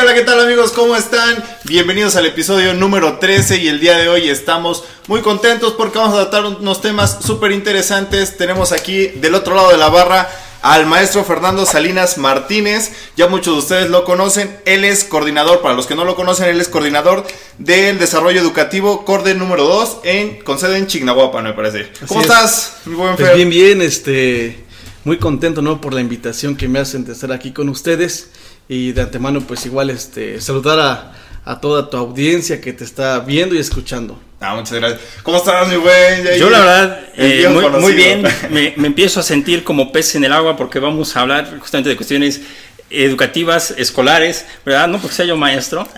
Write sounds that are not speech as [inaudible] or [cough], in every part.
hola, ¿qué tal amigos? ¿Cómo están? Bienvenidos al episodio número 13 y el día de hoy estamos muy contentos porque vamos a tratar unos temas súper interesantes. Tenemos aquí del otro lado de la barra al maestro Fernando Salinas Martínez. Ya muchos de ustedes lo conocen. Él es coordinador, para los que no lo conocen, él es coordinador del desarrollo educativo Corde número 2 en, con sede en Chignahuapan, me parece. ¿Cómo es. estás, mi buen Pues bien, bien, este, muy contento, ¿no? Por la invitación que me hacen de estar aquí con ustedes y de antemano, pues igual, este, saludar a, a toda tu audiencia que te está viendo y escuchando. Ah, muchas gracias. ¿Cómo estás, mi buen? Yair? Yo la verdad, eh, muy, muy bien, me, me empiezo a sentir como pez en el agua porque vamos a hablar justamente de cuestiones educativas, escolares, ¿verdad? No porque sea yo maestro.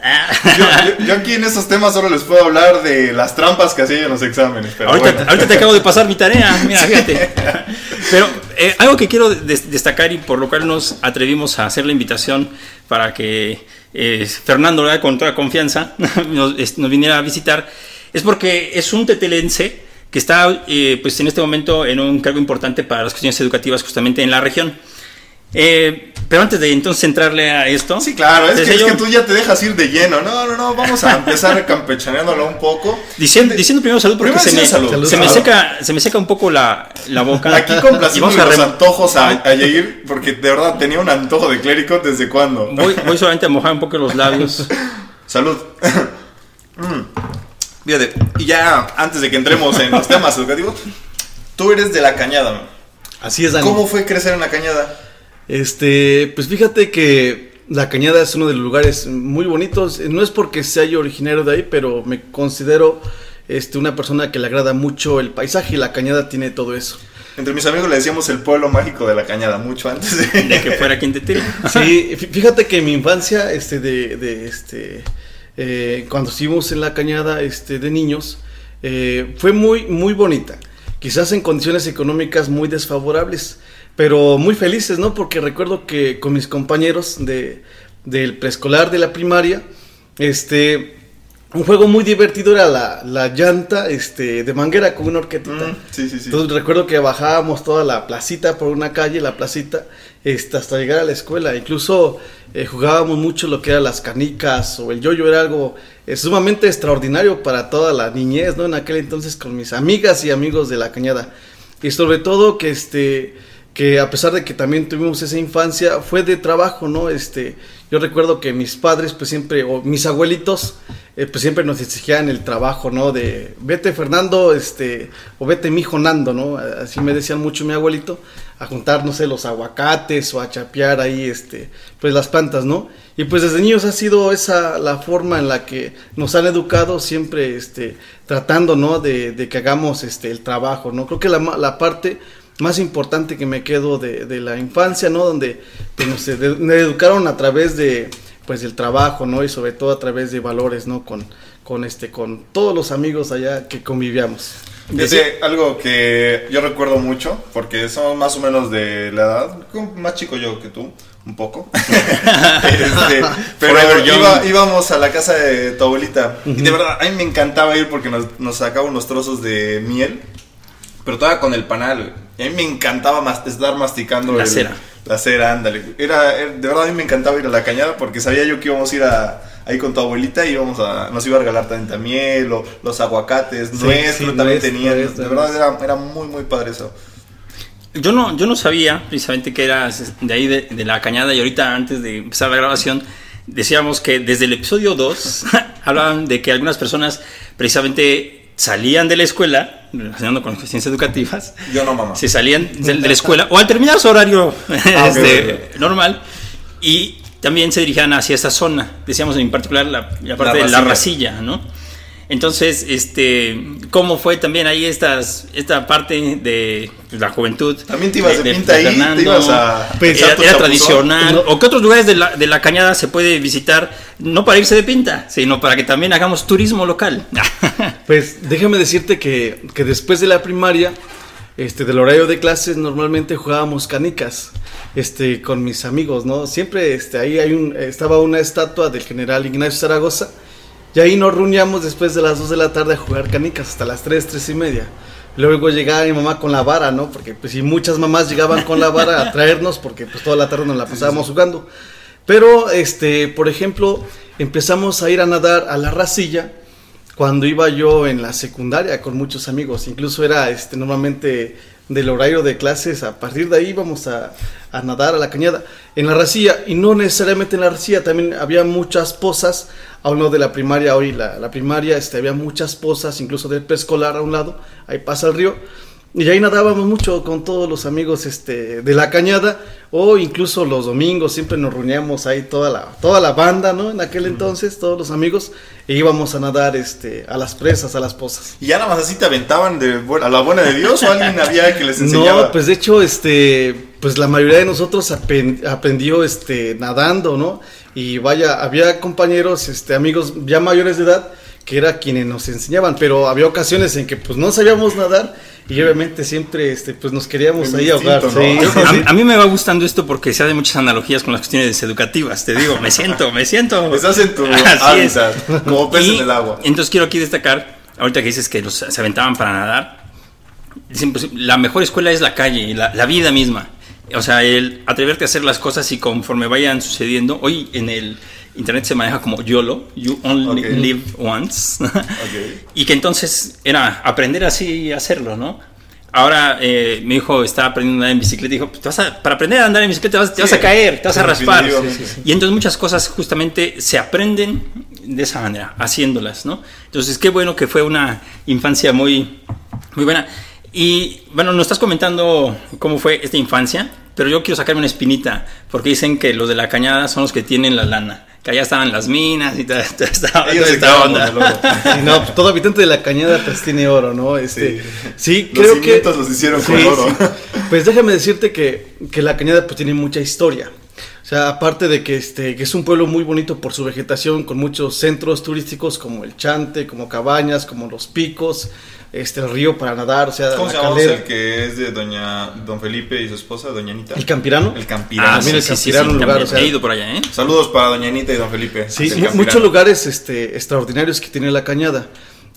Yo, yo- yo aquí en estos temas solo les puedo hablar de las trampas que hacía en los exámenes. Pero ahorita, bueno. ahorita te acabo de pasar mi tarea, mira, fíjate. [laughs] Pero eh, algo que quiero des- destacar y por lo cual nos atrevimos a hacer la invitación para que eh, Fernando, con toda confianza, [laughs] nos, es- nos viniera a visitar, es porque es un tetelense que está eh, pues en este momento en un cargo importante para las cuestiones educativas justamente en la región. Eh, pero antes de entonces entrarle a esto, Sí, claro, es que, es yo, que tú ya te dejas ir de lleno. No, no, no, vamos a empezar campechaneándolo un poco. Diciendo, diciendo primero salud porque Primero se me, diciendo salud. se, me Salud. seca, se me seca un poco la, la boca. Aquí a los rem- antojos a, a Yair, porque de verdad tenía un antojo de clérigo desde cuándo. Voy, voy solamente a mojar un poco los labios. [laughs] Salud. Mm. Fíjate, y ya antes de que entremos en los temas educativos, tú eres de la cañada. ¿no? Así es, Dani. ¿Cómo fue crecer en la cañada? Este, pues fíjate que La Cañada es uno de los lugares muy bonitos. No es porque sea yo originario de ahí, pero me considero este, una persona que le agrada mucho el paisaje y La Cañada tiene todo eso. Entre mis amigos le decíamos el pueblo mágico de la cañada, mucho antes de, [laughs] De que fuera Quintetil. Sí, fí- fíjate que en mi infancia, este, de, de, este, eh, cuando estuvimos en la cañada, este, de niños, eh, fue muy, muy bonita. Quizás en condiciones económicas muy desfavorables, pero muy felices, ¿no? Porque recuerdo que con mis compañeros de, del preescolar, de la primaria, este, un juego muy divertido era la, la llanta, este, de manguera con una horquetita. Mm, sí, sí, sí. Entonces recuerdo que bajábamos toda la placita por una calle, la placita, este, hasta llegar a la escuela. Incluso eh, jugábamos mucho lo que eran las canicas o el yoyo, era algo eh, sumamente extraordinario para toda la niñez, ¿no? En aquel entonces con mis amigas y amigos de la cañada. Y sobre todo que este que a pesar de que también tuvimos esa infancia, fue de trabajo, ¿no? Este, yo recuerdo que mis padres, pues siempre, o mis abuelitos, eh, pues siempre nos exigían el trabajo, ¿no? De vete Fernando, este, o vete mijo Nando, ¿no? Así me decían mucho mi abuelito, a juntar, no sé, los aguacates o a chapear ahí, este, pues las plantas, ¿no? Y pues desde niños ha sido esa la forma en la que nos han educado, siempre, este, tratando, ¿no? De, de que hagamos, este, el trabajo, ¿no? Creo que la, la parte más importante que me quedo de, de la infancia, ¿no? Donde pues, nos ed- me educaron a través de, pues, del trabajo, ¿no? Y sobre todo a través de valores, ¿no? Con, con este, con todos los amigos allá que convivíamos. Fíjate, algo que yo recuerdo mucho, porque somos más o menos de la edad, más chico yo que tú, un poco. [laughs] Este, pero iba- íbamos a la casa de tu abuelita. Y de verdad, a mí me encantaba ir porque nos, nos sacaba unos trozos de miel, pero todavía con el panal. Y a mí me encantaba mas- estar masticando La el- cera. La cera, ándale. Era, era- de verdad, a mí me encantaba ir a la cañada porque sabía yo que íbamos a ir a, ahí con tu abuelita y íbamos a, nos iba a regalar tanta miel o los aguacates, Sí, nuez, sí, también nuez, nuez, de nuez. verdad, era, era muy, muy padre eso. Yo no, yo no sabía precisamente que eras de ahí de, de la cañada y ahorita antes de empezar la grabación decíamos que desde el episodio 2 [laughs] hablaban de que algunas personas precisamente salían de la escuela, relacionando con cuestiones educativas, Yo no, mamá. se salían de, de la [laughs] escuela o al terminar su horario Ah, [laughs] este, normal y también se dirigían hacia esa zona, decíamos en particular la, la parte La de la racilla, ¿no? Entonces, este, ¿cómo fue también ahí estas, esta parte de pues, la juventud? También te ibas de pinta ahí, te ibas a pensar Era, tradicional. No. ¿O qué otros lugares de la, de la cañada se puede visitar? No para irse de pinta, sino para que también hagamos turismo local. [laughs] Pues déjame decirte que, que después de la primaria, este, del horario de clases, normalmente jugábamos canicas, este, con mis amigos, ¿no? Siempre, este, ahí hay un, estaba una estatua del general Ignacio Zaragoza, y ahí nos reuníamos después de las 2 de la tarde a jugar canicas hasta las 3, 3 y media. Luego llegaba mi mamá con la vara, ¿no? Porque pues si muchas mamás llegaban con la vara a [laughs] traernos, porque pues toda la tarde nos la pasábamos jugando. Pero, este, por ejemplo, empezamos a ir a nadar a la racilla cuando iba yo en la secundaria con muchos amigos. Incluso era este, normalmente del horario de clases, a partir de ahí íbamos a, a nadar a la cañada. En la racilla, y no necesariamente en la racilla, también había muchas pozas, a un lado de la primaria, hoy la, la primaria, este, había muchas pozas, incluso del preescolar a un lado, ahí pasa el río. Y ahí nadábamos mucho con todos los amigos este, de la cañada, o incluso los domingos, siempre nos reuníamos ahí toda la, toda la banda, ¿no? En aquel entonces, todos los amigos, e íbamos a nadar este, a las presas, a las pozas. ¿Y ya nada más así te aventaban de, a la buena de Dios o alguien había que les [laughs] enseñaba? No, pues de hecho, este, pues la mayoría de nosotros aprendió este, nadando, ¿no? Y vaya, había compañeros, este, amigos ya mayores de edad que era quienes nos enseñaban, pero había ocasiones en que pues no sabíamos nadar y obviamente siempre este, pues nos queríamos El ahí ahogar. ¿no? sí, A, a mí me va gustando esto porque se hace muchas analogías con las cuestiones educativas. Te digo, me siento, me siento. [laughs] Estás en tu [laughs] hábitat, como pez Y en el agua. Entonces quiero aquí destacar, ahorita que dices que los, se aventaban para nadar, dicen, pues, la mejor escuela es la calle, la, la vida misma. O sea, el atreverte a hacer las cosas y conforme vayan sucediendo. Hoy en el internet se maneja como YOLO, You Only Ok. Live Once. [laughs] Y que entonces era aprender así a hacerlo, ¿no? Ahora eh, mi hijo está aprendiendo a andar en bicicleta y dijo, pues, te vas a- para aprender a andar en bicicleta te vas, te vas a Sí, caer, te vas a sí, raspar. definitivamente. Y entonces muchas cosas justamente se aprenden de esa manera, haciéndolas, ¿no? Entonces qué bueno que fue una infancia muy, muy buena. Y bueno, nos estás comentando cómo fue esta infancia, pero yo quiero sacarme una espinita, porque dicen que los de la cañada son los que tienen la lana, que allá estaban las minas y toda, toda esta, Ellos esta onda. [laughs] no, pues, todo habitante de la cañada pues tiene oro, ¿no? Este, sí, Los creo que los hicieron con oro. sí. Pues déjame decirte que, que la cañada pues tiene mucha historia. O sea, aparte de que este que es un pueblo muy bonito por su vegetación con muchos centros turísticos como el Chante, como Cabañas, como los Picos, este el río para nadar, o sea, ¿Cómo la se llama el que es de doña Don Felipe y su esposa, Doña Anita? ¿El Campirano? El Campirano. Ah, mira, el Campirano, un lugar, o sea- He ido por allá, ¿eh? Saludos para Doña Anita y Don Felipe. Sí, muchos lugares este, extraordinarios que tiene la cañada.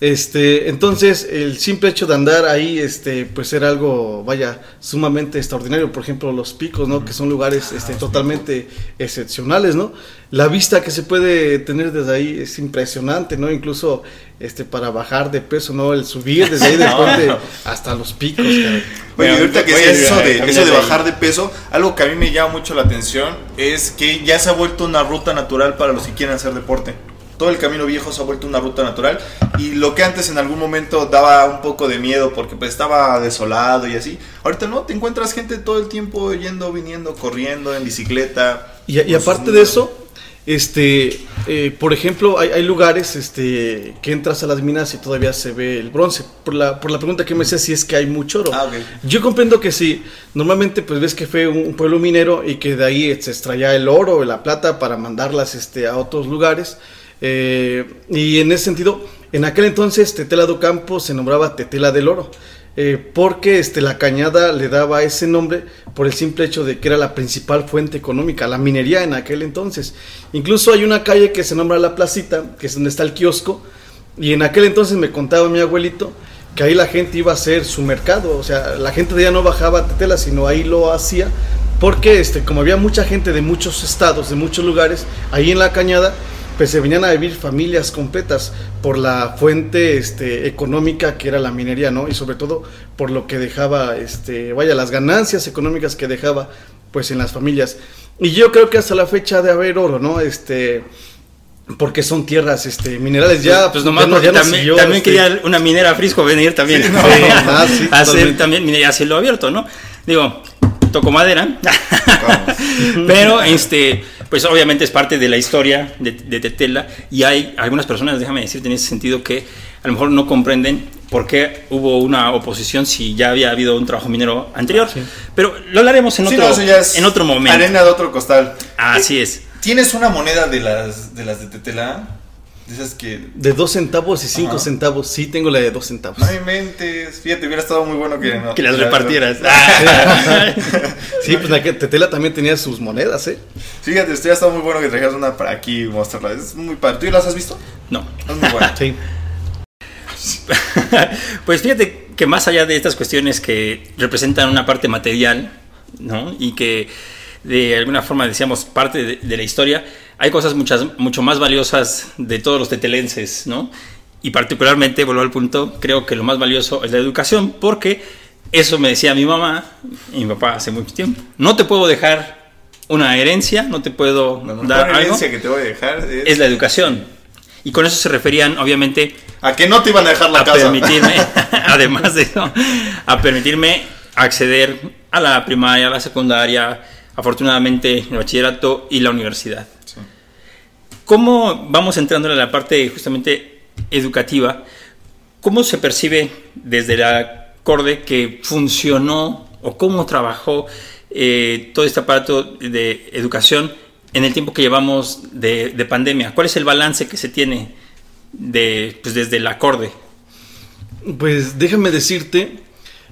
Este, entonces, el simple hecho de andar ahí, este, pues era algo, vaya, sumamente extraordinario. Por ejemplo, los picos, ¿no? Que son lugares este, totalmente excepcionales, ¿no? La vista que se puede tener desde ahí es impresionante, ¿no? Incluso este, para bajar de peso, ¿no? El subir desde ahí [laughs] hasta los picos, caray. Oye, ahorita que ir eso de, eso de bajar de peso, algo que a mí me llama mucho la atención es que ya se ha vuelto una ruta natural para los que quieren hacer deporte. Todo el camino viejo se ha vuelto una ruta natural y lo que antes en algún momento daba un poco de miedo porque pues estaba desolado y así, ahorita no, te encuentras gente todo el tiempo yendo, viniendo, corriendo en bicicleta. Y, y aparte de eso, este, eh, por ejemplo, hay, hay lugares este, que entras a las minas y todavía se ve el bronce. Por la, por la pregunta que me hacía si es que hay mucho oro. Ah, ok. Yo comprendo que sí. Normalmente, pues ves que fue un, un pueblo minero y que de ahí se extraía el oro, la plata para mandarlas este, a otros lugares. Eh, y en ese sentido, en aquel entonces Tetela do Campo se nombraba Tetela del Oro. eh, porque este, la cañada le daba ese nombre por el simple hecho de que era la principal fuente económica, la minería en aquel entonces. Incluso hay una calle que se nombra La Placita, que es donde está el kiosco, y en aquel entonces me contaba mi abuelito que ahí la gente iba a hacer su mercado, o sea, la gente de allá no bajaba a Tetela, sino ahí lo hacía, porque este, como había mucha gente de muchos estados, de muchos lugares, ahí en la cañada, pues se venían a vivir familias completas por la fuente este, económica que era la minería, ¿no? Y sobre todo por lo que dejaba, este, vaya, las ganancias económicas que dejaba, pues en las familias. Y yo creo que hasta la fecha de haber oro, ¿no? Este, porque son tierras, este, minerales ya. pues nomás ya no- ya no también, siguió, también este, quería una minera Frisco venir también. [laughs] Sí, no, sí, hacer también minería a cielo abierto, ¿no? Digo, toco madera. Pero este, pues obviamente es parte de la historia de, de Tetela y hay algunas personas, déjame decirte en ese sentido, que a lo mejor no comprenden por qué hubo una oposición si ya había habido un trabajo minero anterior. Pero lo hablaremos en Sí, otro, no, en otro momento. Arena de otro costal. Así es. ¿Tienes una moneda de las de las de Tetela? De esas que De dos centavos y cinco Ajá. centavos, sí tengo la de dos centavos. no inventes. Fíjate, hubiera estado muy bueno que no- Que las la- repartieras. [laughs] Sí, pues la que Tetela también tenía sus monedas, ¿eh? Fíjate, esto ya está muy bueno que trajeras una para aquí y mostrarla. Es muy padre. ¿Tú ya las has visto? No. Es muy buena. [laughs] Sí. [laughs] pues fíjate que más allá de estas cuestiones que representan una parte material, ¿no? Y que de alguna forma decíamos parte de, de la historia, hay cosas muchas, mucho más valiosas de todos los tetelenses, ¿no? Y particularmente, vuelvo al punto, creo que lo más valioso es la educación, porque eso me decía mi mamá y mi papá hace mucho tiempo. No te puedo dejar una herencia, no te puedo La dar algo. herencia que te voy a dejar es, Es la educación. Y con eso se referían, obviamente, a que no te iban a dejar la a casa. permitirme, [laughs] [laughs] además de eso, a permitirme acceder a la primaria, a la secundaria, afortunadamente el bachillerato y la universidad. ¿Cómo vamos entrando en la parte justamente educativa? ¿Cómo se percibe desde la CORDE que funcionó o cómo trabajó eh, todo este aparato de educación en el tiempo que llevamos de, de pandemia? ¿Cuál es el balance que se tiene de, pues, desde la CORDE? Pues déjame decirte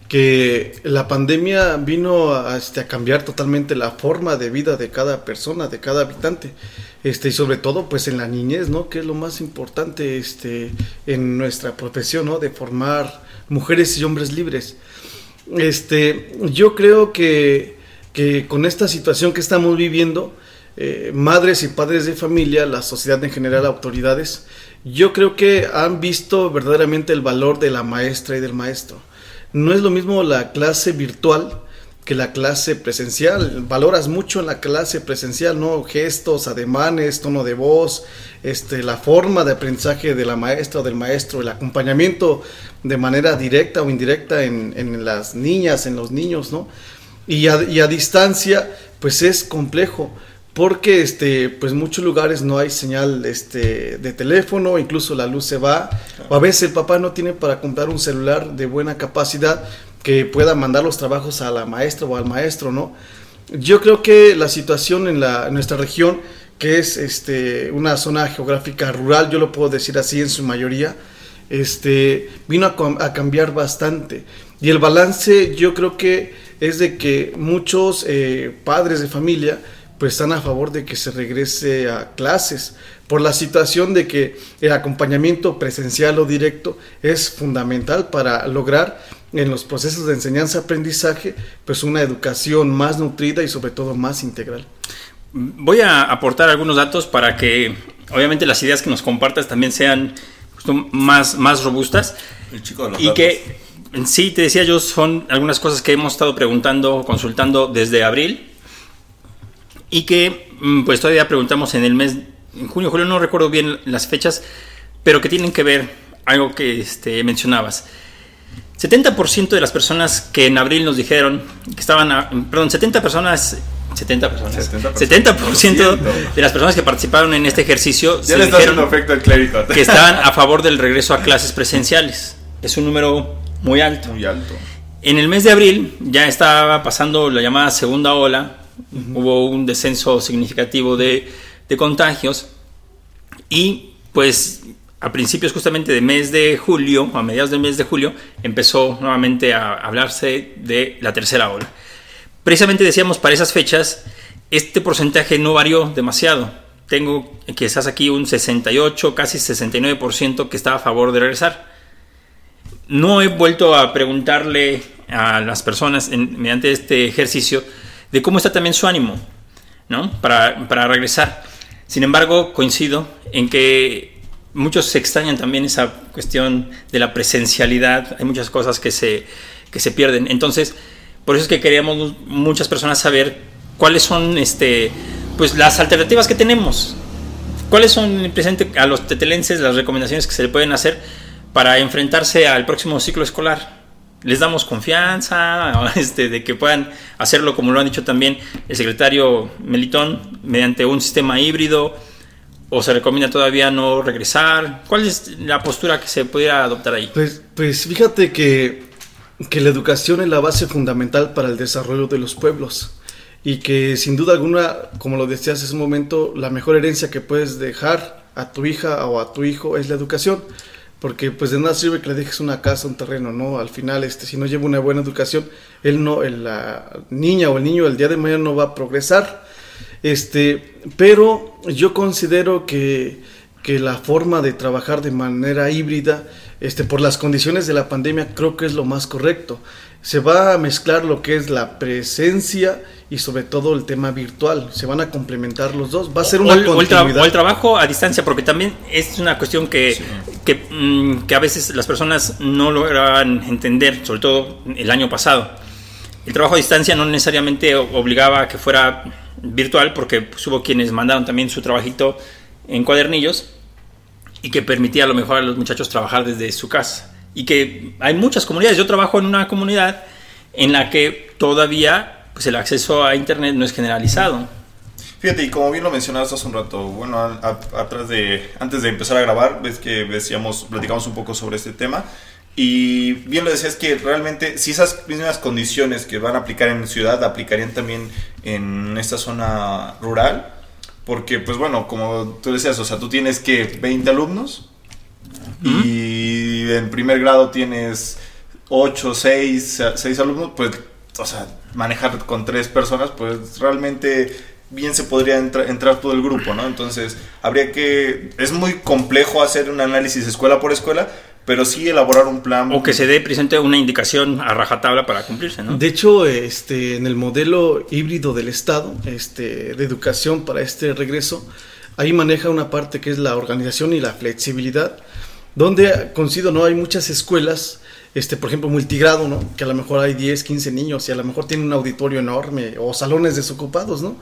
que la pandemia vino a, este, a cambiar totalmente la forma de vida de cada persona, de cada habitante, este, y sobre todo pues en la niñez, ¿no? Que es lo más importante este, en nuestra profesión, ¿no? De formar mujeres y hombres libres. Este, yo creo que, que con esta situación que estamos viviendo, eh, madres y padres de familia, la sociedad en general, autoridades, yo creo que han visto verdaderamente el valor de la maestra y del maestro. No es lo mismo la clase virtual que la clase presencial. Valoras mucho en la clase presencial, ¿no? Gestos, ademanes, tono de voz, este, la forma de aprendizaje de la maestra o del maestro, el acompañamiento de manera directa o indirecta en, en las niñas, en los niños, ¿no? Y a, y a distancia, pues es complejo porque este pues muchos lugares no hay señal este de teléfono incluso la luz se va. O a veces el papá no tiene para comprar un celular de buena capacidad que pueda mandar los trabajos a la maestra o al maestro no yo creo que la situación en la en nuestra región que es este una zona geográfica rural yo lo puedo decir así en su mayoría este vino a, a cambiar bastante. Y el balance yo creo que es de que muchos eh, padres de familia pues están a favor de que se regrese a clases por la situación de que el acompañamiento presencial o directo es fundamental para lograr en los procesos de enseñanza-aprendizaje pues una educación más nutrida y sobre todo más integral. Voy a aportar algunos datos para que obviamente las ideas que nos compartas también sean justo más, más robustas El chico de los y datos. que en sí, te decía yo, son algunas cosas que hemos estado preguntando, consultando desde abril y que mm, pues todavía preguntamos en el mes, en junio, julio, no recuerdo bien las fechas, pero que tienen que ver algo que este, mencionabas. 70% de las personas que en abril nos dijeron que estaban, a- perdón, 70 personas, 70 personas, 70%. 70% de las personas que participaron en este ejercicio Ya se dijeron al que estaban a favor del regreso a clases presenciales. Es un número muy alto. Muy alto. En el mes de abril ya estaba pasando la llamada segunda ola, hubo un descenso significativo de, de contagios y pues a principios justamente del mes de julio, a mediados del mes de julio, empezó nuevamente a hablarse de la tercera ola. Precisamente decíamos para esas fechas, este porcentaje no varió demasiado. Tengo quizás aquí un 68, casi 69% que está a favor de regresar. No he vuelto a preguntarle a las personas mediante este ejercicio de cómo está también su ánimo, ¿no? Para, para regresar. Sin embargo, coincido en que muchos se extrañan también esa cuestión de la presencialidad. Hay muchas cosas que se, que se pierden. Entonces, por eso es que queríamos muchas personas saber cuáles son este, pues, las alternativas que tenemos. ¿Cuáles son en presente a los tetelenses las recomendaciones que se le pueden hacer para enfrentarse al próximo ciclo escolar? ¿Les damos confianza [laughs] este, de que puedan hacerlo como lo han dicho también el secretario Melitón mediante un sistema híbrido? ¿O se recomienda todavía no regresar? ¿Cuál es la postura que se pudiera adoptar ahí? Pues, pues fíjate que, que la educación es la base fundamental para el desarrollo de los pueblos y que sin duda alguna, como lo decías hace un momento, la mejor herencia que puedes dejar a tu hija o a tu hijo es la educación. Porque pues de nada sirve que le dejes una casa, un terreno, ¿no? Al final, este, si no lleva una buena educación, él no, el- la niña o el niño el día de mañana no va a progresar. Este, pero yo considero que, que la forma de trabajar de manera híbrida, este, por las condiciones de la pandemia, creo que es lo más correcto. Se va a mezclar lo que es la presencia y sobre todo el tema virtual. Se van a complementar los dos. Va a ser una o el, o el tra- continuidad. o el trabajo a distancia, porque también es una cuestión que, que, mm, que a veces las personas no lograban entender, sobre todo el año pasado. El trabajo a distancia no necesariamente obligaba a que fuera virtual, porque pues, hubo quienes mandaron también su trabajito en cuadernillos y que permitía a lo mejor a los muchachos trabajar desde su casa. Y que hay muchas comunidades. Yo trabajo en una comunidad en la que todavía pues, el acceso a Internet no es generalizado. Fíjate, y como bien lo mencionabas hace un rato, bueno, a- a- atrás de, antes de empezar a grabar, ves que decíamos, platicamos un poco sobre este tema. Y bien lo decías que realmente, si esas mismas condiciones que van a aplicar en ciudad, aplicarían también en esta zona rural. Porque, pues bueno, como tú decías, o sea, tú tienes que 20 alumnos y en primer grado tienes 8, 6, 6 alumnos, pues, o sea, manejar con tres personas, pues realmente bien se podría entra- entrar todo el grupo, ¿no? Entonces, habría que, es muy complejo hacer un análisis escuela por escuela, pero sí elaborar un plan. O que se dé presente una indicación a rajatabla para cumplirse, ¿no? De hecho, este, en el modelo híbrido del Estado este, de educación para este regreso, ahí maneja una parte que es la organización y la flexibilidad, donde coincido, ¿no? Hay muchas escuelas, este, por ejemplo, multigrado, ¿no? Que a lo mejor hay 10, 15 niños y a lo mejor tienen un auditorio enorme o salones desocupados, ¿no?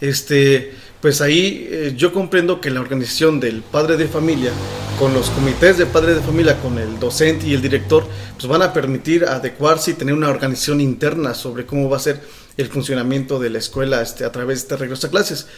Este, pues ahí eh, yo comprendo que la organización del padre de familia con los comités de padres de familia, con el docente y el director, pues van a permitir adecuarse y tener una organización interna sobre cómo va a ser el funcionamiento de la escuela este, a través de este regreso a clases.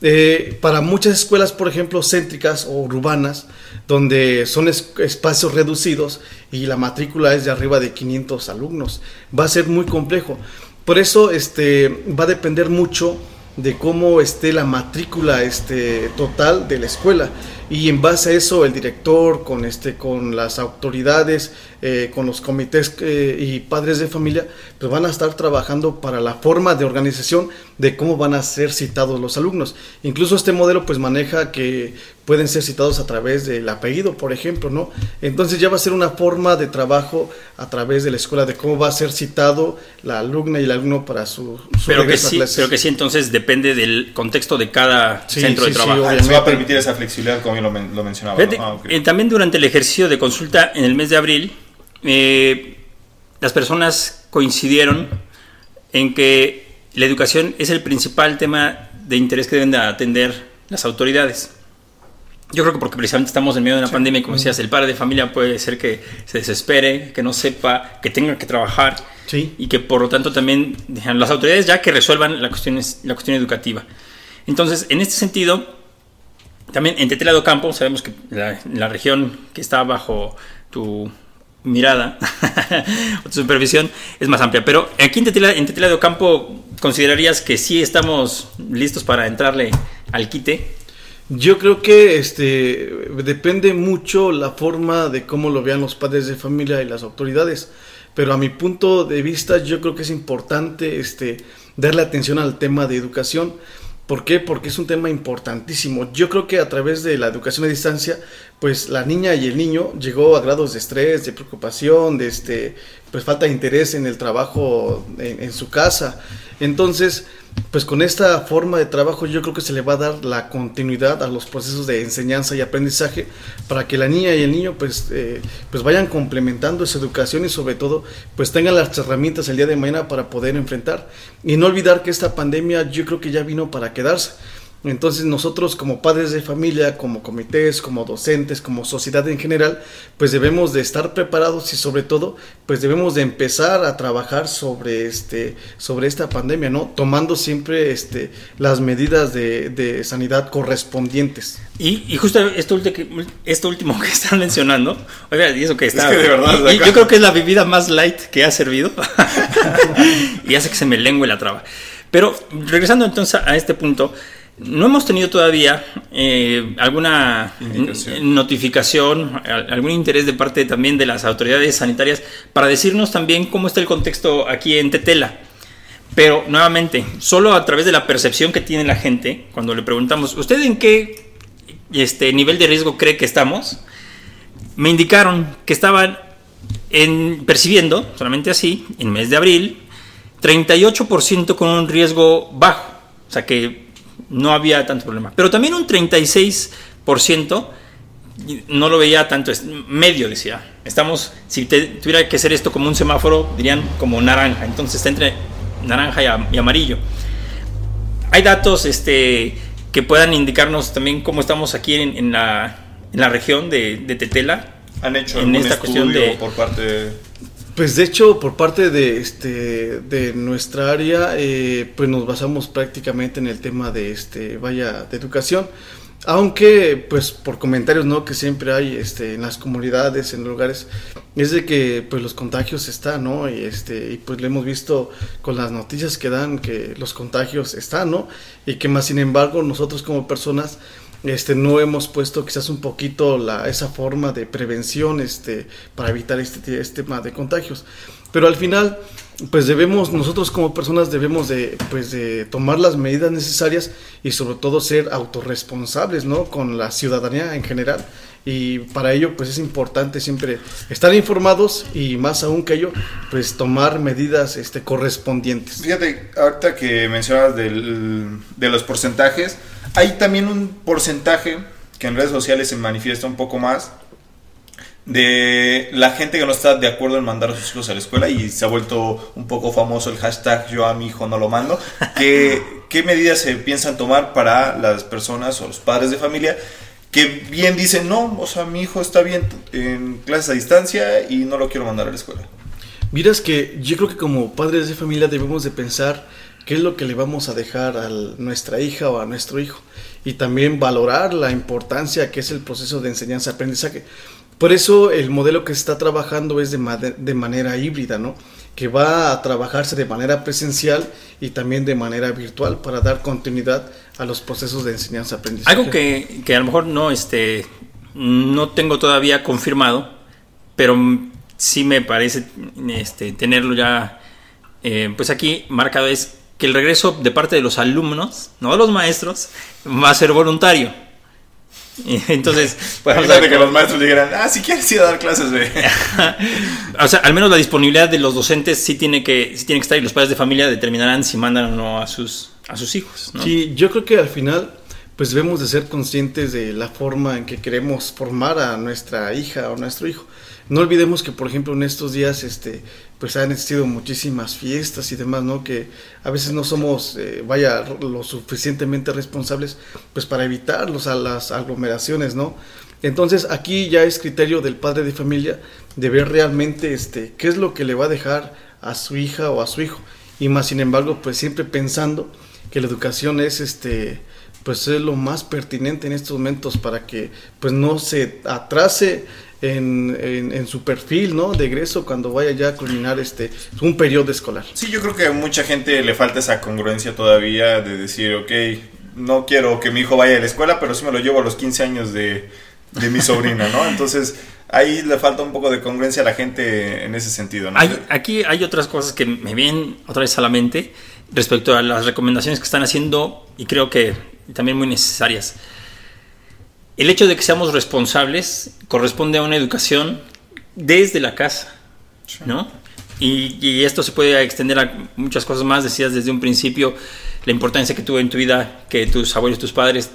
Eh, para muchas escuelas, por ejemplo, céntricas o urbanas, donde son es- espacios reducidos y la matrícula es de arriba de 500 alumnos, va a ser muy complejo. Por eso este, va a depender mucho de cómo esté la matrícula este, total de la escuela. Y en base a eso, el director, con, este, con las autoridades, eh, con los comités eh, y padres de familia, pues van a estar trabajando para la forma de organización de cómo van a ser citados los alumnos. Incluso este modelo pues maneja que pueden ser citados a través del apellido, por ejemplo, ¿no? Entonces ya va a ser una forma de trabajo a través de la escuela de cómo va a ser citado la alumna y el alumno para su, su Pero que, a sí, clases. pero que sí, entonces depende del contexto de cada Sí, centro sí, de sí, trabajo. Ah, les va a permitir esa flexibilidad, como bien lo, men- lo mencionaba. ¿no? Fíjate, Ah, eh, también durante el ejercicio de consulta en el mes de abril, eh, las personas coincidieron en que la educación es el principal tema de interés que deben de atender las autoridades. Yo creo que porque precisamente estamos en medio de una pandemia como decías, el padre de familia puede ser que se desespere, que no sepa, que tenga que trabajar Sí. y que por lo tanto también dejan las autoridades ya que resuelvan la cuestión, es- la cuestión educativa. Entonces, en este sentido, también en Tetela do Campo, sabemos que la, la región que está bajo tu mirada [laughs] o tu supervisión es más amplia, pero aquí en Tetela, en Tetela do Campo, ¿considerarías que sí estamos listos para entrarle al quite? Yo creo que este depende mucho la forma de cómo lo vean los padres de familia y las autoridades. Pero a mi punto de vista, yo creo que es importante este, darle atención al tema de educación. ¿Por qué? Porque es un tema importantísimo. Yo creo que a través de la educación a distancia, pues la niña y el niño llegó a grados de estrés, de preocupación, de este, pues falta interés en el trabajo en, en su casa. Entonces, pues con esta forma de trabajo yo creo que se le va a dar la continuidad a los procesos de enseñanza y aprendizaje para que la niña y el niño pues, eh, pues vayan complementando esa educación y sobre todo pues tengan las herramientas el día de mañana para poder enfrentar. Y no olvidar que esta pandemia yo creo que ya vino para quedarse. Entonces nosotros como padres de familia, como comités, como docentes, como sociedad en general, pues debemos de estar preparados y sobre todo, pues debemos de empezar a trabajar sobre este, sobre esta pandemia, ¿no? Tomando siempre este, las medidas de, de sanidad correspondientes. Y, y justo esto, último que están mencionando, oiga, y eso que está. que de verdad, y- y acá- yo creo que es la bebida más light que ha servido. [laughs] y hace que se me lengue la traba. Pero regresando entonces a este punto, no hemos tenido todavía eh, alguna notificación, al- algún interés de parte también de las autoridades sanitarias para decirnos también cómo está el contexto aquí en Tetela. Pero nuevamente, solo a través de la percepción que tiene la gente, cuando le preguntamos, ¿usted en qué este, nivel de riesgo cree que estamos? Me indicaron que estaban en, percibiendo, solamente así, en mes de abril, 38% con un riesgo bajo, o sea que no había tanto problema. Pero también un 36% no lo veía tanto, es medio decía. Estamos, si tuviera que hacer esto como un semáforo, dirían como naranja, entonces está entre naranja y, amarillo. Hay datos este, que puedan indicarnos también cómo estamos aquí en, la, en la, región de, de, Tetela. ¿Han hecho en esta cuestión de, por parte de... Pues de hecho, por parte de, este, de nuestra área, eh, pues nos basamos prácticamente en el tema de, este, vaya, de educación. Aunque, pues, por comentarios, ¿no? Que siempre hay, este, en las comunidades, en lugares, es de que, pues, los contagios están, ¿no? Y, este, y pues, lo hemos visto con las noticias que dan que los contagios están, ¿no? Y que más, sin embargo, nosotros como personas, este, no hemos puesto quizás un poquito la, esa forma de prevención, este, para evitar este, este tema de contagios. Pero al final, pues debemos, nosotros como personas debemos de, pues de tomar las medidas necesarias y sobre todo ser autorresponsables, ¿no? Con la ciudadanía en general. Y para ello, pues es importante siempre estar informados y más aún que ello, pues tomar medidas este, correspondientes. Fíjate, ahorita que mencionabas del, de los porcentajes, hay también un porcentaje que en redes sociales se manifiesta un poco más, de la gente que no está de acuerdo en mandar a sus hijos a la escuela y se ha vuelto un poco famoso el hashtag yo a mi hijo no lo mando. ¿Qué, [laughs] qué medidas se piensan tomar para las personas o los padres de familia que bien dicen, no, o sea, mi hijo está bien en clases a distancia y no lo quiero mandar a la escuela? Miras que yo creo que como padres de familia debemos de pensar qué es lo que le vamos a dejar a nuestra hija o a nuestro hijo y también valorar la importancia que es el proceso de enseñanza-aprendizaje. Por eso el modelo que se está trabajando es de, manera híbrida, ¿no? que va a trabajarse de manera presencial y también de manera virtual para dar continuidad a los procesos de enseñanza-aprendizaje. Algo que, que, a lo mejor no, este, no tengo todavía confirmado, pero sí me parece este, tenerlo ya eh, pues aquí marcado es que el regreso de parte de los alumnos, no de los maestros, va a ser voluntario. [laughs] Entonces, [laughs] pues, que los maestros dijeran, ah, si quieres ir a dar clases, ve. [laughs] o sea, al menos la disponibilidad de los docentes sí tiene que, sí tiene que estar y los padres de familia determinarán si mandan o no a sus, a sus hijos. Sí, yo creo que al final, pues debemos de ser conscientes de la forma en que queremos formar a nuestra hija o nuestro hijo. No olvidemos que, por ejemplo, en estos días, este, pues han existido muchísimas fiestas y demás, ¿no? Que a veces no somos, eh, vaya, lo suficientemente responsables, pues para evitar a las aglomeraciones, ¿no? Entonces aquí ya es criterio del padre de familia de ver realmente, este, qué es lo que le va a dejar a su hija o a su hijo. Y más, sin embargo, pues siempre pensando que la educación es, este, pues es lo más pertinente en estos momentos para que, pues no se atrase en, en, su perfil ¿no? de egreso cuando vaya ya a culminar este, un periodo escolar. Sí, yo creo que a mucha gente le falta esa congruencia todavía de decir, ok, no quiero que mi hijo vaya a la escuela, pero sí me lo llevo a los 15 años de, de mi sobrina, ¿no? Entonces, ahí le falta un poco de congruencia a la gente en ese sentido, ¿no? Hay, aquí hay otras cosas que me vienen otra vez a la mente respecto a las recomendaciones que están haciendo y creo que también muy necesarias el hecho de que seamos responsables corresponde a una educación desde la casa, ¿no? Y, esto se puede extender a muchas cosas más. Decías desde un principio la importancia que tuvo en tu vida que tus abuelos, tus padres,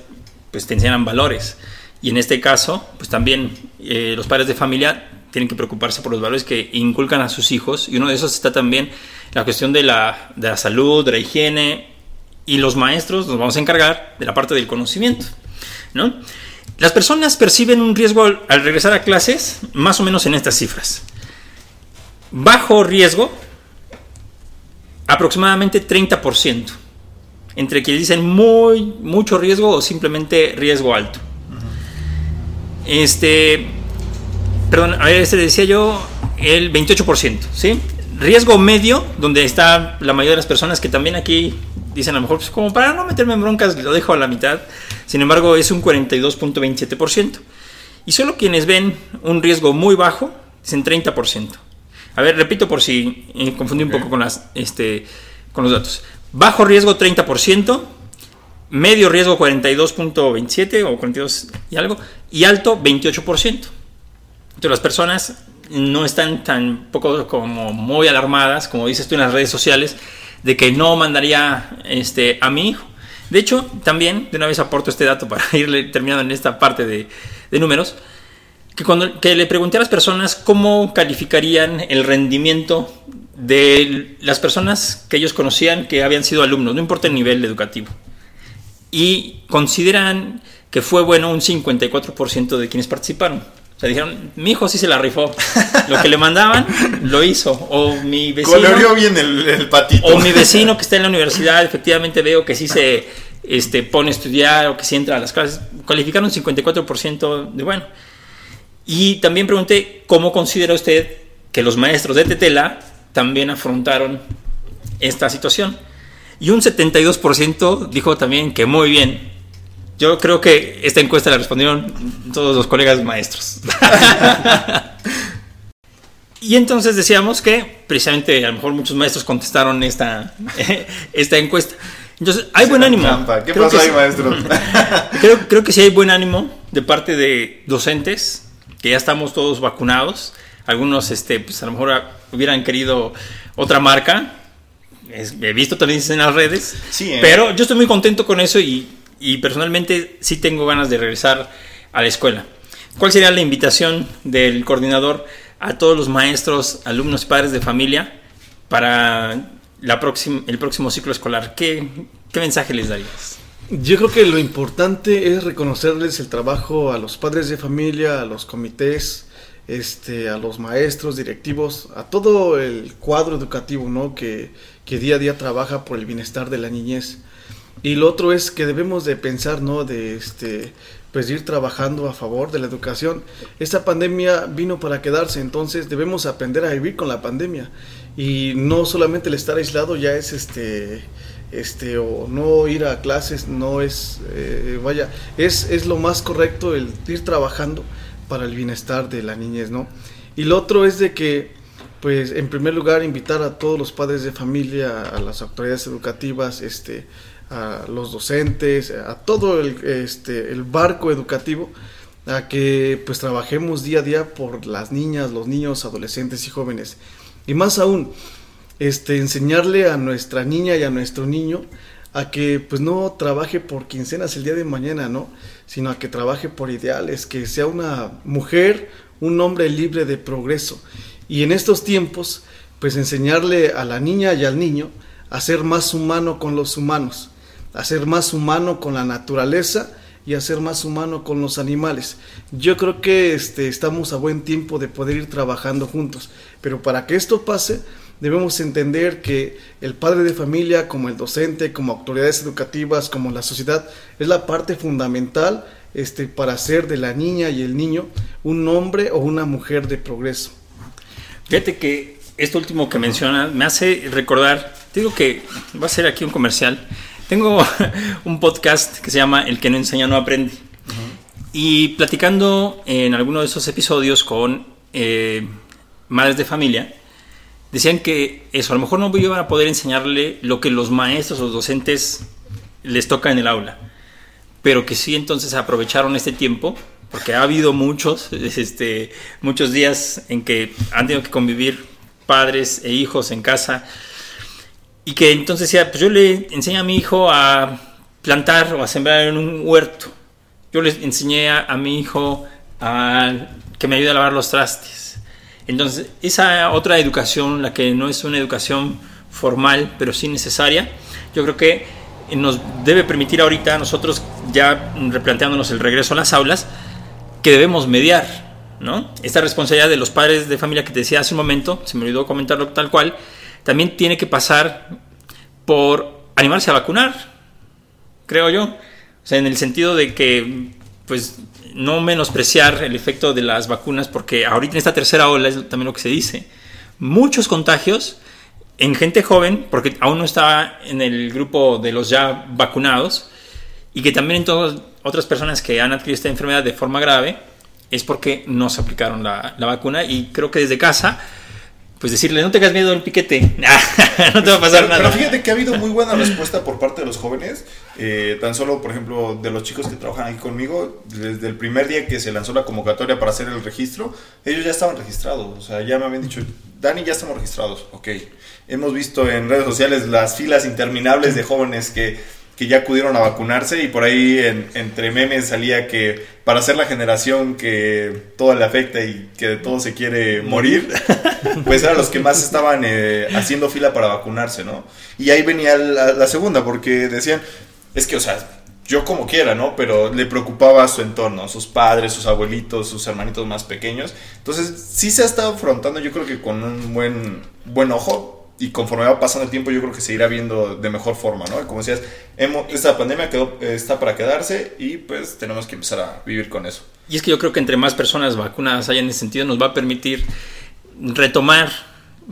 pues te enseñaran valores. Y en este caso, pues también eh, los padres de familia tienen que preocuparse por los valores que inculcan a sus hijos. Y uno de esos está también la cuestión de la, de la salud, de la higiene. Y los maestros nos vamos a encargar de la parte del conocimiento, ¿no? Las personas perciben un riesgo al, regresar a clases más o menos en estas cifras. Bajo riesgo, aproximadamente 30%. Entre quienes dicen muy, mucho riesgo o simplemente riesgo alto. Este, perdón, a ver, este decía yo el 28%, ¿sí? Riesgo medio, donde está la mayoría de las personas que también aquí dicen a lo mejor, pues como para no meterme en broncas, lo dejo a la mitad. Sin embargo, es un 42.27%. Y solo quienes ven un riesgo muy bajo dicen 30%. A ver, repito por si eh, confundí un poco con, las, este, con los datos. Bajo riesgo 30%, medio riesgo 42.27 o 42 y algo, y alto 28%. Entonces las personas no están tan poco como muy alarmadas, como dices tú en las redes sociales, de que no mandaría este, a mi hijo. De hecho, también, de una vez aporto este dato para [laughs] ir terminando en esta parte de, de números, que cuando que le pregunté a las personas cómo calificarían el rendimiento de las personas que ellos conocían que habían sido alumnos, no importa el nivel educativo. Y consideran que fue bueno un 54% de quienes participaron. Sea, dijeron, mi hijo sí se la rifó. Lo que le mandaban, lo hizo. O mi vecino... Coloreó bien el, el patito. O mi vecino que está en la universidad, efectivamente veo que sí se este, pone a estudiar o que sí entra a las clases. Calificaron 54% de bueno. Y también pregunté, ¿cómo considera usted que los maestros de Tetela también afrontaron esta situación? Y un 72% dijo también que muy bien. Yo creo que esta encuesta la respondieron todos los colegas maestros. [laughs] y entonces decíamos que precisamente a lo mejor muchos maestros contestaron esta, [laughs] esta encuesta. Entonces, hay buen ánimo. ¿Qué creo pasó ahí, maestro? [laughs] creo, creo que sí hay buen ánimo de parte de docentes, que ya estamos todos vacunados. Algunos, este, pues a lo mejor hubieran querido otra marca. he visto también en las redes. Sí, ¿eh? Pero yo estoy muy contento con eso y, y personalmente sí tengo ganas de regresar a la escuela. ¿Cuál sería la invitación del coordinador a todos los maestros, alumnos padres de familia para la próxima, el próximo ciclo escolar? ¿Qué, ¿Qué mensaje les darías? Yo creo que lo importante es reconocerles el trabajo a los padres de familia, a los comités, este, a los maestros, directivos, a todo el cuadro educativo, ¿no? Que, que día a día trabaja por el bienestar de la niñez. Y lo otro es que debemos de pensar, ¿no? De este, pues ir trabajando a favor de la educación. Esta pandemia vino para quedarse, entonces debemos aprender a vivir con la pandemia. Y no solamente el estar aislado ya es este este o no ir a clases no es eh, vaya es, es lo más correcto el ir trabajando para el bienestar de la niñez no y lo otro es de que pues en primer lugar invitar a todos los padres de familia a las autoridades educativas este a los docentes a todo el este el barco educativo a que pues trabajemos día a día por las niñas los niños adolescentes y jóvenes y más aún este, enseñarle a nuestra niña y a nuestro niño a que pues no trabaje por quincenas el día de mañana, ¿no? Sino a que trabaje por ideales, que sea una mujer, un hombre libre de progreso. Y en estos tiempos, pues enseñarle a la niña y al niño a ser más humano con los humanos, a ser más humano con la naturaleza y a ser más humano con los animales. Yo creo que este, estamos a buen tiempo de poder ir trabajando juntos, pero para que esto pase, debemos entender que el padre de familia, como el docente, como autoridades educativas, como la sociedad, es la parte fundamental este, para hacer de la niña y el niño un hombre o una mujer de progreso. Fíjate que esto último que mencionas me hace recordar, digo que va a ser aquí un comercial. Tengo [laughs] un podcast que se llama El que no enseña no aprende. Y platicando en alguno de esos episodios con eh, madres de familia, decían que eso, a lo mejor no voy a poder enseñarle lo que los maestros o docentes les toca en el aula, pero que sí entonces aprovecharon este tiempo, porque ha habido muchos, [laughs] este, muchos días en que han tenido que convivir padres e hijos en casa, y que entonces decía, pues yo le enseño a mi hijo a plantar o a sembrar en un huerto, yo le enseñé a, a mi hijo a que me ayude a lavar los trastes entonces, esa otra educación, la que no es una educación formal, pero sí necesaria, yo creo que nos debe permitir ahorita nosotros, ya replanteándonos el regreso a las aulas, que debemos mediar, ¿no? Esta responsabilidad de los padres de familia que te decía hace un momento, se me olvidó comentarlo tal cual, también tiene que pasar por animarse a vacunar, creo yo. O sea, en el sentido de que, pues, no menospreciar el efecto de las vacunas, porque ahorita en esta tercera ola es también lo que se dice. Muchos contagios en gente joven, porque aún no está en el grupo de los ya vacunados, y que también en todas otras personas que han adquirido esta enfermedad de forma grave, es porque no se aplicaron la, la vacuna. Y creo que desde casa pues decirle, no tengas miedo al piquete, [laughs] no te va a pasar pero, nada. Pero fíjate que ha habido muy buena respuesta por parte de los jóvenes, eh, tan solo, por ejemplo, de los chicos que trabajan aquí conmigo, desde el primer día que se lanzó la convocatoria para hacer el registro, ellos ya estaban registrados, o sea, ya me habían dicho, Dani, ya estamos registrados, ok. Hemos visto en redes sociales las filas interminables de jóvenes que que ya acudieron a vacunarse y por ahí en, entre memes salía que para ser la generación que todo le afecta y que de todo se quiere morir, [laughs] [laughs] pues eran los que más estaban eh, haciendo fila para vacunarse, ¿no? Y ahí venía la, segunda, porque decían, es que, o sea, yo como quiera, ¿no? Pero le preocupaba su entorno, sus padres, sus abuelitos, sus hermanitos más pequeños. Entonces, sí se ha estado afrontando, yo creo que con un buen, buen ojo, y conforme va pasando el tiempo yo creo que se irá viendo de mejor forma, ¿no? Como decías, esta pandemia quedó, está para quedarse y pues tenemos que empezar a vivir con eso. Y es que yo creo que entre más personas vacunadas haya en ese sentido nos va a permitir retomar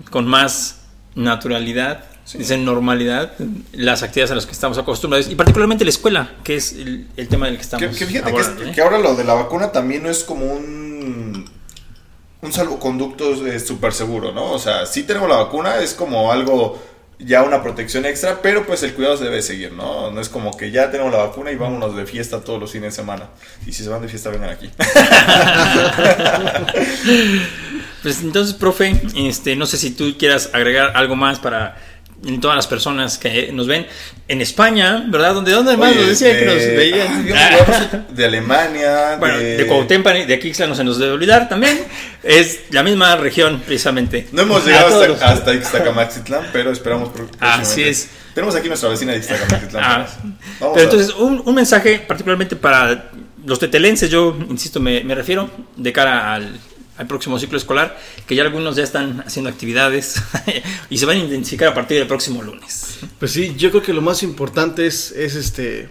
con más naturalidad, sí. normalidad, las actividades a las que estamos acostumbrados y particularmente la escuela, que es el, el tema del que estamos que, que fíjate que, es, ¿eh? que ahora lo de la vacuna también no es como un un salvoconducto súper seguro, ¿no? O sea, si tenemos la vacuna, es como algo, ya una protección extra, pero pues el cuidado se debe seguir, ¿no? No es como que ya tenemos la vacuna y vámonos de fiesta todos los fines de semana. Y si se van de fiesta, vengan aquí. [laughs] pues entonces, profe, este, no sé si tú quieras agregar algo más para en todas las personas que nos ven en España, ¿verdad? ¿Dónde, dónde más nos decía que nos veían? [laughs] Ah, [laughs] de Alemania, bueno, de, de Cuauhtémoc, de Aquixla no se nos debe olvidar también. [laughs] Es la misma región, precisamente. No hemos llegado hasta, hasta Ixtacamaxitlán, pero esperamos por Así es. Tenemos aquí nuestra vecina de Ixtacamaxitlán. Ah, pero entonces, un, un, mensaje particularmente para los tetelenses, yo insisto, me, me refiero, de cara al al próximo ciclo escolar, que ya algunos ya están haciendo actividades [laughs] y se van a intensificar a partir del próximo lunes. Pues sí, yo creo que lo más importante es, es este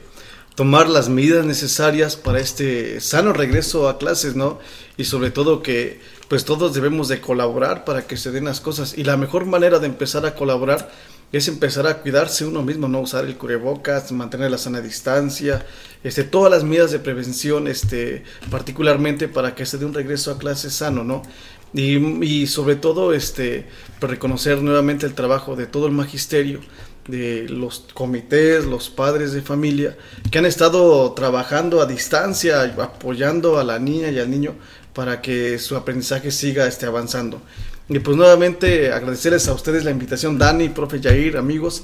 tomar las medidas necesarias para este sano regreso a clases, ¿no? Y sobre todo que pues todos debemos de colaborar para que se den las cosas y la mejor manera de empezar a colaborar es empezar a cuidarse uno mismo, no usar el cubrebocas, mantener la sana distancia, este, todas las medidas de prevención, este, particularmente para que se dé un regreso a clase sano, ¿no? Y, sobre todo, este, pues reconocer nuevamente el trabajo de todo el magisterio, de los comités, los padres de familia, que han estado trabajando a distancia, apoyando a la niña y al niño para que su aprendizaje siga este, avanzando. Y pues nuevamente agradecerles a ustedes la invitación, Dani, profe Jair, amigos,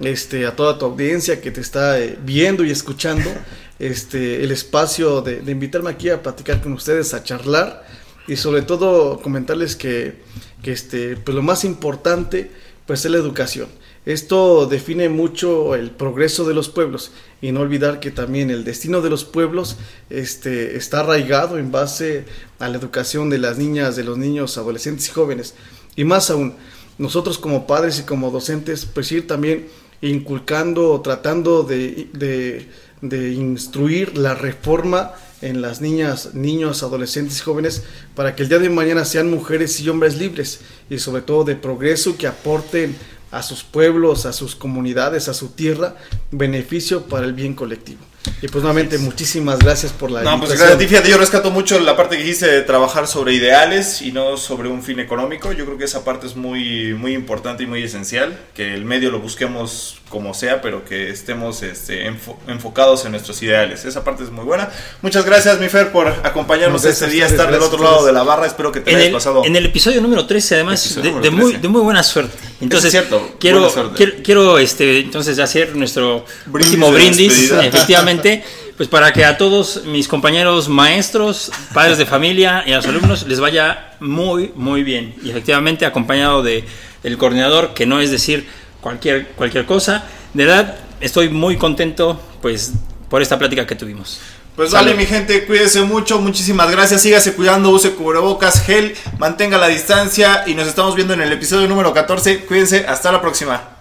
este, a toda tu audiencia que te está eh, viendo y escuchando, este, el espacio de, de, invitarme aquí a platicar con ustedes, a charlar y sobre todo comentarles que, que este, pues lo más importante pues es la educación. Esto define mucho el progreso de los pueblos y no olvidar que también el destino de los pueblos este, está arraigado en base a la educación de las niñas, de los niños, adolescentes y jóvenes. Y más aún, nosotros como padres y como docentes, pues ir también inculcando, tratando de, de, de instruir la reforma en las niñas, niños, adolescentes y jóvenes para que el día de mañana sean mujeres y hombres libres y sobre todo de progreso que aporten a sus pueblos, a sus comunidades, a su tierra, beneficio para el bien colectivo. Y pues nuevamente muchísimas gracias por la No, pues gracias a ti, fíjate, yo rescato mucho la parte que dijiste de trabajar sobre ideales y no sobre un fin económico. Yo creo que esa parte es muy, muy importante y muy esencial, que el medio lo busquemos como sea, pero que estemos este, enfo enfocados en nuestros ideales. Esa parte es muy buena. Muchas gracias, mi Fer, por acompañarnos no, este día, estar del otro lado de la barra. Espero que te en hayas el, pasado. En el episodio número 13, además, de, de, muy, de muy buena suerte. Entonces, es cierto, quiero, quiero, quiero, este, entonces hacer nuestro brindis último brindis, [laughs] efectivamente, pues para que a todos mis compañeros maestros, padres de familia y a los alumnos les vaya muy, muy bien. Y efectivamente, acompañado de el coordinador, que no es decir cualquier, cualquier cosa. De verdad, estoy muy contento, pues, por esta plática que tuvimos. Pues vale, mi gente, cuídese mucho, muchísimas gracias, sígase cuidando, use cubrebocas, gel, mantenga la distancia y nos estamos viendo en el episodio número 14. Cuídense, hasta la próxima.